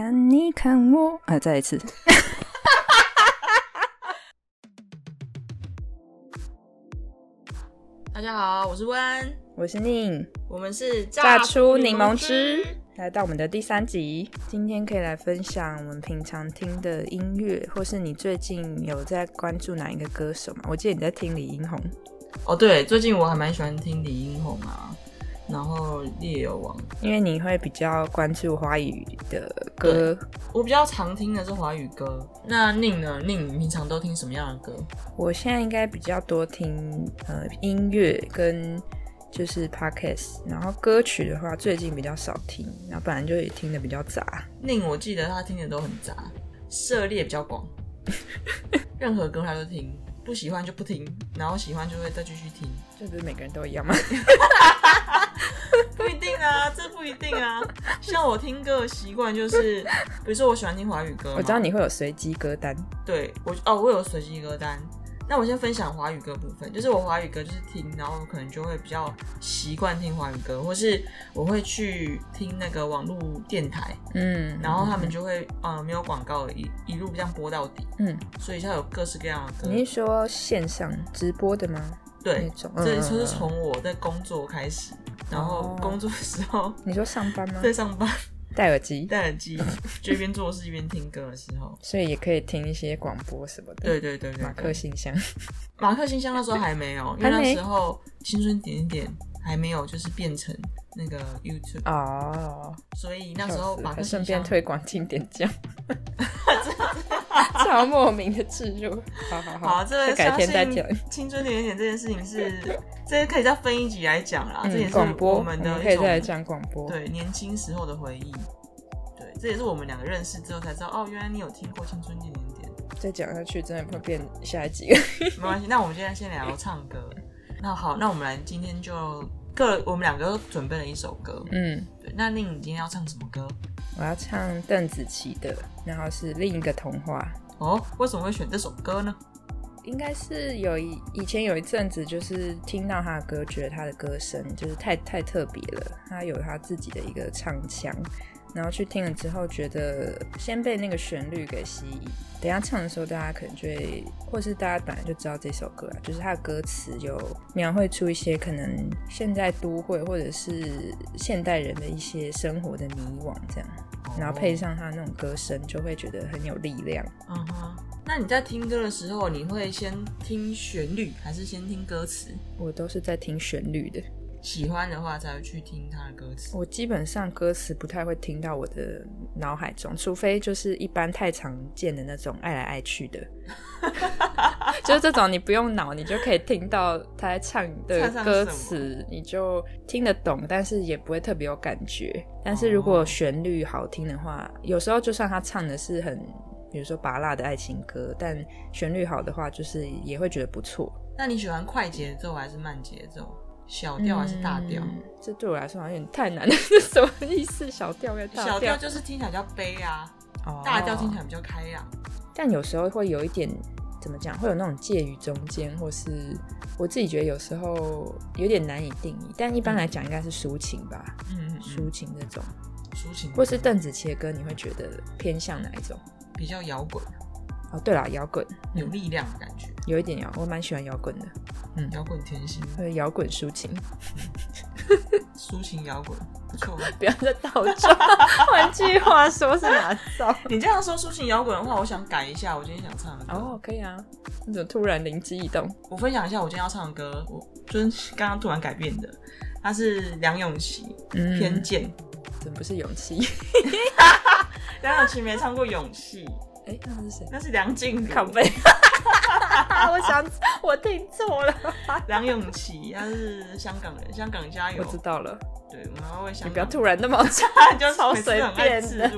看你看我，啊，再一次。大家好，我是温，我是宁，我们是榨出柠檬汁，来到我们的第三集。今天可以来分享我们平常听的音乐，或是你最近有在关注哪一个歌手吗？我记得你在听李英宏。哦，对，最近我还蛮喜欢听李英宏啊。然后猎友王，因为你会比较关注华语的歌，我比较常听的是华语歌。那宁呢？宁平常都听什么样的歌？我现在应该比较多听呃音乐跟就是 podcast，然后歌曲的话最近比较少听，然后本来就也听的比较杂。宁我记得他听的都很杂，涉猎比较广，任何歌他都听。不喜欢就不听，然后喜欢就会再继续听，这不是每个人都一样吗？不一定啊。像我听歌的习惯就是，比如说我喜欢听华语歌，我知道你会有随机歌单。对我哦，我有随机歌单。那我先分享华语歌部分，就是我华语歌就是听，然后可能就会比较习惯听华语歌，或是我会去听那个网络电台，嗯，然后他们就会呃没有广告，一一路这样播到底，嗯，所以它有各式各样的歌。你是说线上直播的吗？对，这就是从我在工作开始，然后工作的时候，你说上班吗？在上班。戴耳机，戴耳机，就一边做事一边听歌的时候，所以也可以听一些广播什么的。对对对对，马克信箱，马克信箱那时候还没有，因为那时候青春点点还没有，就是变成那个 YouTube 哦，所以那时候马克顺便推广经典奖，超莫名的置入。好好好，这个改天再讲。青春点点这件事情是。这可以再分一集来讲啦，这也是我们的可以再来讲广播。对，年轻时候的回忆。对，这也是我们两个认识之后才知道，哦，原来你有听过《青春点点点》。再讲下去，真的会变下一集。没关系，那我们现在先聊唱歌。那好，那我们来今天就各我们两个都准备了一首歌。嗯，对。那令你今天要唱什么歌？我要唱邓紫棋的，然后是另一个童话。哦，为什么会选这首歌呢？应该是有一以前有一阵子，就是听到他的歌，觉得他的歌声就是太太特别了。他有他自己的一个唱腔，然后去听了之后，觉得先被那个旋律给吸引。等下唱的时候，大家可能就会，或是大家本来就知道这首歌啊，就是它的歌词有描绘出一些可能现在都会或者是现代人的一些生活的迷惘，这样，然后配上他那种歌声，就会觉得很有力量。嗯哼。那你在听歌的时候，你会先听旋律还是先听歌词？我都是在听旋律的，喜欢的话才会去听他的歌词。我基本上歌词不太会听到我的脑海中，除非就是一般太常见的那种爱来爱去的，就是这种你不用脑，你就可以听到他在唱的歌词，你就听得懂，但是也不会特别有感觉。但是如果旋律好听的话，有时候就算他唱的是很。比如说拔辣的爱情歌，但旋律好的话，就是也会觉得不错。那你喜欢快节奏还是慢节奏？小调还是大调？这对我来说好像有点太难了。是什么意思？小调跟大调？小调就是听起来比较悲啊，大调听起来比较开朗。但有时候会有一点怎么讲？会有那种介于中间，或是我自己觉得有时候有点难以定义。但一般来讲，应该是抒情吧。嗯，抒情这种，抒情，或是邓紫棋的歌，你会觉得偏向哪一种？比较摇滚哦，对了，摇滚有力量的感觉，有一点摇，我蛮喜欢摇滚的。嗯，摇滚甜心，对，摇滚抒情，抒情摇滚不错。不要再倒装，换句话说是哪造？你这样说抒情摇滚的话，我想改一下，我今天想唱的哦，可以啊。你怎么突然灵机一动？我分享一下我今天要唱的歌，我就是刚刚突然改变的。它是梁咏琪《偏见》，怎么不是勇气？梁咏琪没唱过《勇气》，哎，那是谁？那是梁静茹。靠背。我想我听错了。梁咏琪，他是香港人，香港加油！我知道了。对，我们会想你不要突然那么 就超随便的。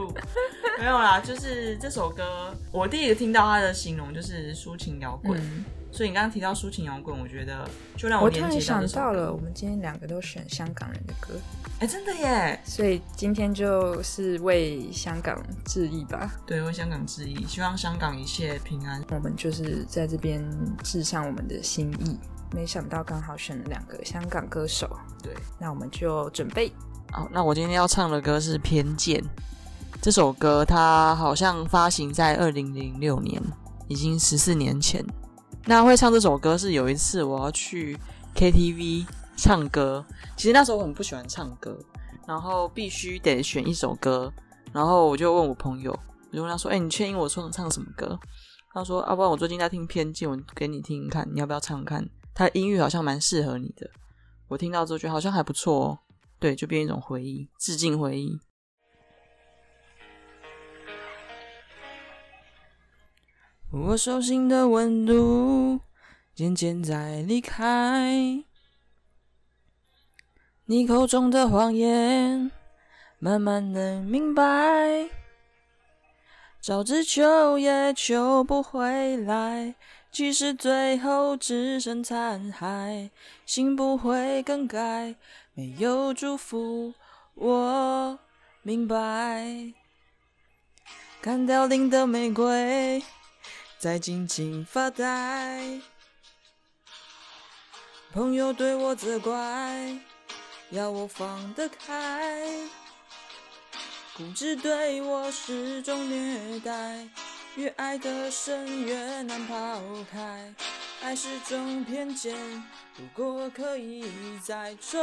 没有啦，就是这首歌，我第一个听到它的形容就是抒情摇滚。所以你刚刚提到抒情摇滚，我觉得就让我突然想到了，我们今天两个都选香港人的歌，哎，真的耶！所以今天就是为香港致意吧？对，为香港致意，希望香港一切平安。我们就是在这边致上我们的心意。没想到刚好选了两个香港歌手，对，那我们就准备。好，那我今天要唱的歌是《偏见》。这首歌它好像发行在二零零六年，已经十四年前。那会唱这首歌是有一次我要去 KTV 唱歌，其实那时候我很不喜欢唱歌，然后必须得选一首歌，然后我就问我朋友，我就问他说：“哎、你确定我说能唱什么歌？”他说：“啊，不然我最近在听《偏见》，我给你听听看，你要不要唱唱看？它的音域好像蛮适合你的。”我听到之后觉得好像还不错哦，对，就变一种回忆，致敬回忆。我手心的温度渐渐在离开，你口中的谎言慢慢能明白，早知求也求不回来，即使最后只剩残骸，心不会更改，没有祝福，我明白，看凋零的玫瑰。在静静发呆，朋友对我责怪，要我放得开，固执对我是种虐待，越爱得深越难抛开，爱是种偏见，如果可以再重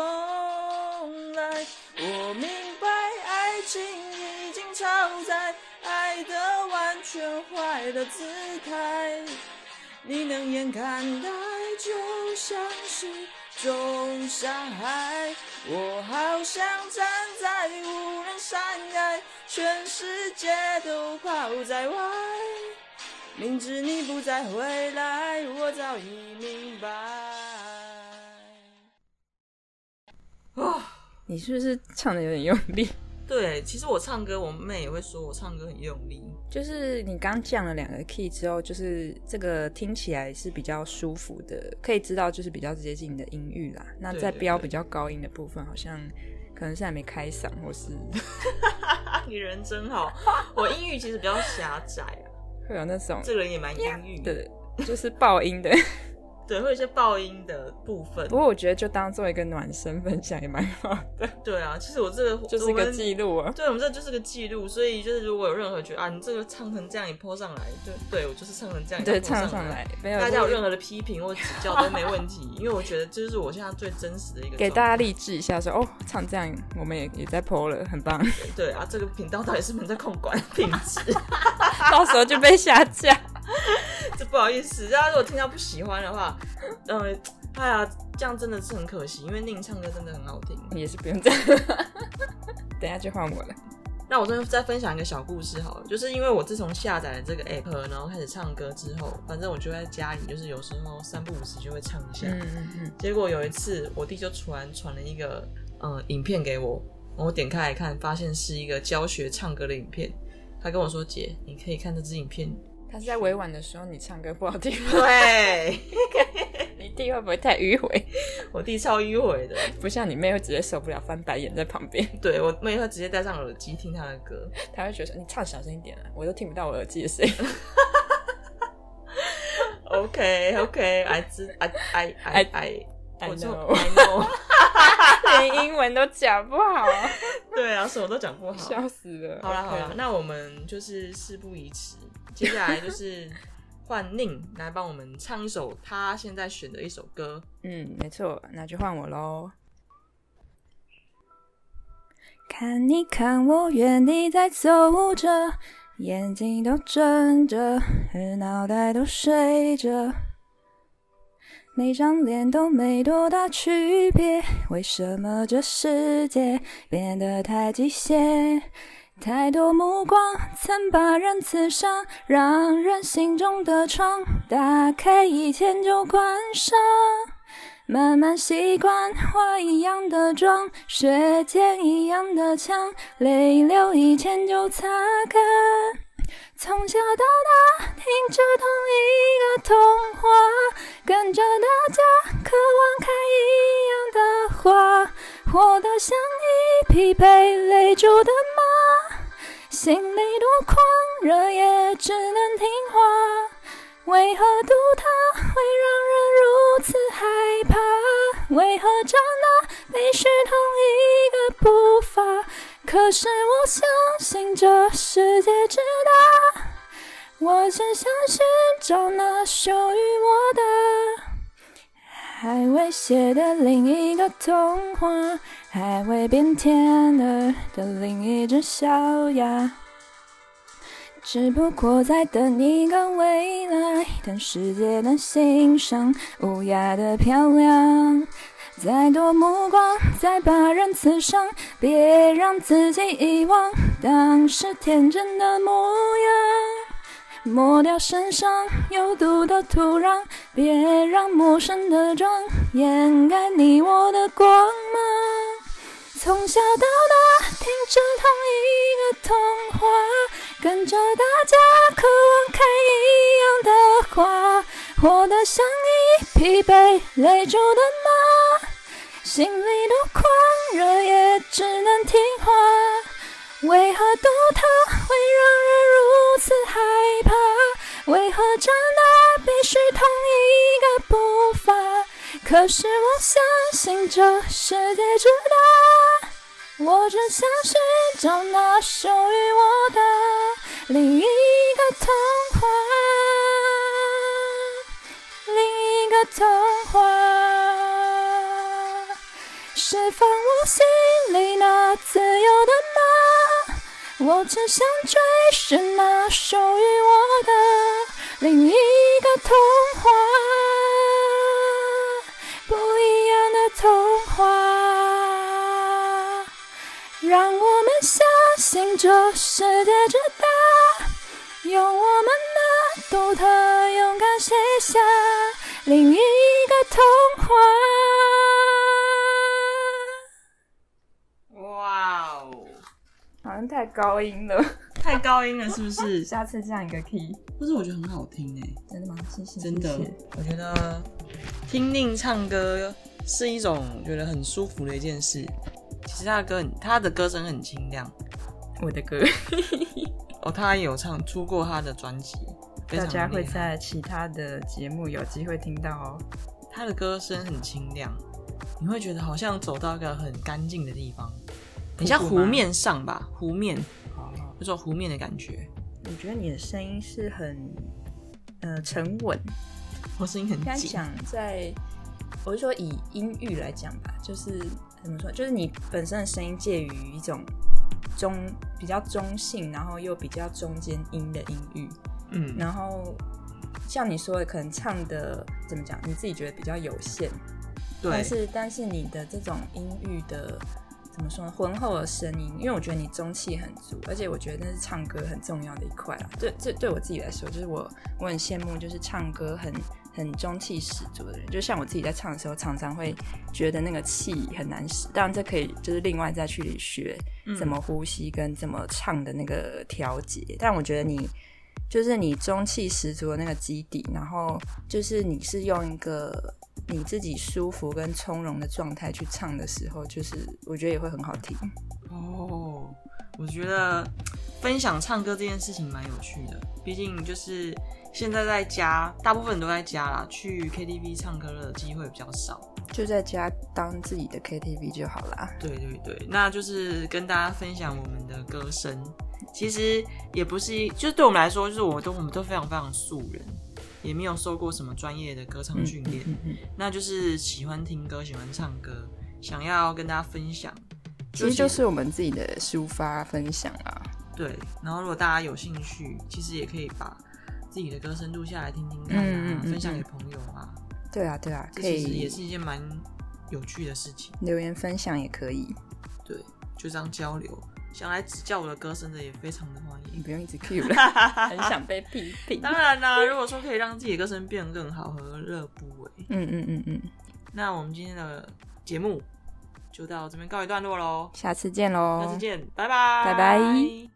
来，我明白爱情已经超载。爱的完全坏了姿态，你能眼看待就像是种伤害。我好像站在无人山崖，全世界都抛在外。明知你不再回来，我早已明白。哦，你是不是唱的有点用力？对，其实我唱歌，我妹也会说我唱歌很用力。就是你刚降了两个 key 之后，就是这个听起来是比较舒服的，可以知道就是比较接近你的音域啦。那在飙比较高音的部分，好像可能是还没开嗓，或是 你人真好。我音域其实比较狭窄啊，会有那种这个人也蛮音域的，就是爆音的。对，会有一些爆音的部分。不过我觉得就当做一个暖身分享也蛮好的。对啊，其实我这个就是个记录啊。对，我们这就是个记录，所以就是如果有任何觉得啊，你这个唱成这样，你泼上来，就对我就是唱成这样，对，唱上来，没有大家有任何的批评或指教都没问题，因为我觉得这就是我现在最真实的一个。给大家励志一下，说哦，唱这样我们也也在泼了，很棒。对啊，这个频道到底是不是在控管 品质？到时候就被下架。这不好意思，大家如果听到不喜欢的话，嗯，哎呀，这样真的是很可惜，因为宁唱歌真的很好听，也是不用这样。等下就换我了。那我这边再分享一个小故事好了，就是因为我自从下载了这个 app，然后开始唱歌之后，反正我就在家里，就是有时候三不五时就会唱一下。嗯嗯嗯。结果有一次，我弟就突然传了一个嗯影片给我，我点开来看，发现是一个教学唱歌的影片。他跟我说：“姐，你可以看这支影片。”他是在委婉的时候，你唱歌不好听。对，你弟会不会太迂回？我弟超迂回的，不像你妹会直接受不了翻白眼在旁边。对我妹会直接戴上耳机听他的歌，他会觉得你唱小声一点啊，我都听不到我耳机的声音。OK OK，I 知 I I I I I know I know，连英文都讲不好。对啊，什么都讲不好，笑死了。好了好了，那我们就是事不宜迟。接下来就是换宁来帮我们唱一首他现在选的一首歌。嗯，没错，那就换我喽。看你看我原地在走着，眼睛都睁着，而脑袋都睡着，每张脸都没多大区别，为什么这世界变得太机械？太多目光曾把人刺伤，让人心中的窗打开一天就关上。慢慢习惯化一样的妆，血溅一样的墙，泪流一天就擦干。从小到大听着同一个童话，跟着大家渴望开一样的花，活得像一匹被勒住的马。心里多狂热，也只能听话。为何读它会让人如此害怕？为何长大必须同一个步伐？可是我相信这世界之大，我只想寻找那属于我的。还未写的另一个童话，还未变天鹅的另一只小鸭，只不过在等一个未来，等世界的欣赏乌鸦的漂亮。再多目光，再把人刺伤，别让自己遗忘当时天真的模样。抹掉身上有毒的土壤，别让陌生的妆掩盖你我的光芒。从小到大听着同一个童话，跟着大家渴望开一样的花，活得像一匹被累住的马，心里多狂热也只能听话。为何独特会让人如此害怕？长大必须同一个步伐？可是我相信这世界之大，我只想寻找那属于我的另一个童话，另一个童话。释放我心里那自由的马，我只想追寻那属于我的另一个童话，不一样的童话，让我们相信这世界之大，用我们的独特勇敢写下另一个童话。哇哦，好像太高音了，太高音了，是不是？下次降一个 key。但是我觉得很好听哎，真的吗？谢谢，真的。我觉得听令唱歌是一种觉得很舒服的一件事。其实他的歌很，他的歌声很清亮我的歌，哦，他也有唱出过他的专辑，大家会在其他的节目有机会听到哦。他的歌声很清亮，你会觉得好像走到一个很干净的地方，很像湖面上吧，湖面哦，有种湖面的感觉。我觉得你的声音是很呃沉稳。我声音很紧，应该讲在，我是说以音域来讲吧，就是怎么说，就是你本身的声音介于一种中比较中性，然后又比较中间音的音域，嗯，然后像你说的，可能唱的怎么讲，你自己觉得比较有限，对但，是但是你的这种音域的怎么说呢，浑厚的声音，因为我觉得你中气很足，而且我觉得那是唱歌很重要的一块啦。对，这对我自己来说，就是我我很羡慕，就是唱歌很很中气十足的人。就像我自己在唱的时候，常常会觉得那个气很难使。当然，这可以就是另外再去学嗯怎么呼吸跟怎么唱的那个调节。但我觉得你就是你中气十足的那个基底，然后就是你是用一个你自己舒服跟从容的状态去唱的时候，就是我觉得也会很好听。哦，我觉得分享唱歌这件事情蛮有趣的，毕竟就是现在在家，大部分人都在家啦，去 KTV 唱歌的机会比较少。就在家当自己的 KTV 就好啦。对对对，那就是跟大家分享我们的歌声。其实也不是，就是对我们来说，就是我们都我们都非常非常素人，也没有受过什么专业的歌唱训练，嗯嗯，那就是喜欢听歌，喜欢唱歌，想要跟大家分享。其实就是我们自己的抒发分享啊。对，然后如果大家有兴趣，其实也可以把自己的歌声录下来听听看分享给朋友啊，对啊，对啊，这可以其实也是一件蛮有趣的事情。留言分享也可以，对，就这样交流。想来指教我的歌声的也非常的欢迎。你不用一直 Q 了，很想被批评。当然啦，如果说可以让自己的歌声变得更好，何乐不为？嗯嗯嗯嗯，那我们今天的节目就到这边告一段落喽，下次见喽，下次见，拜拜，拜拜。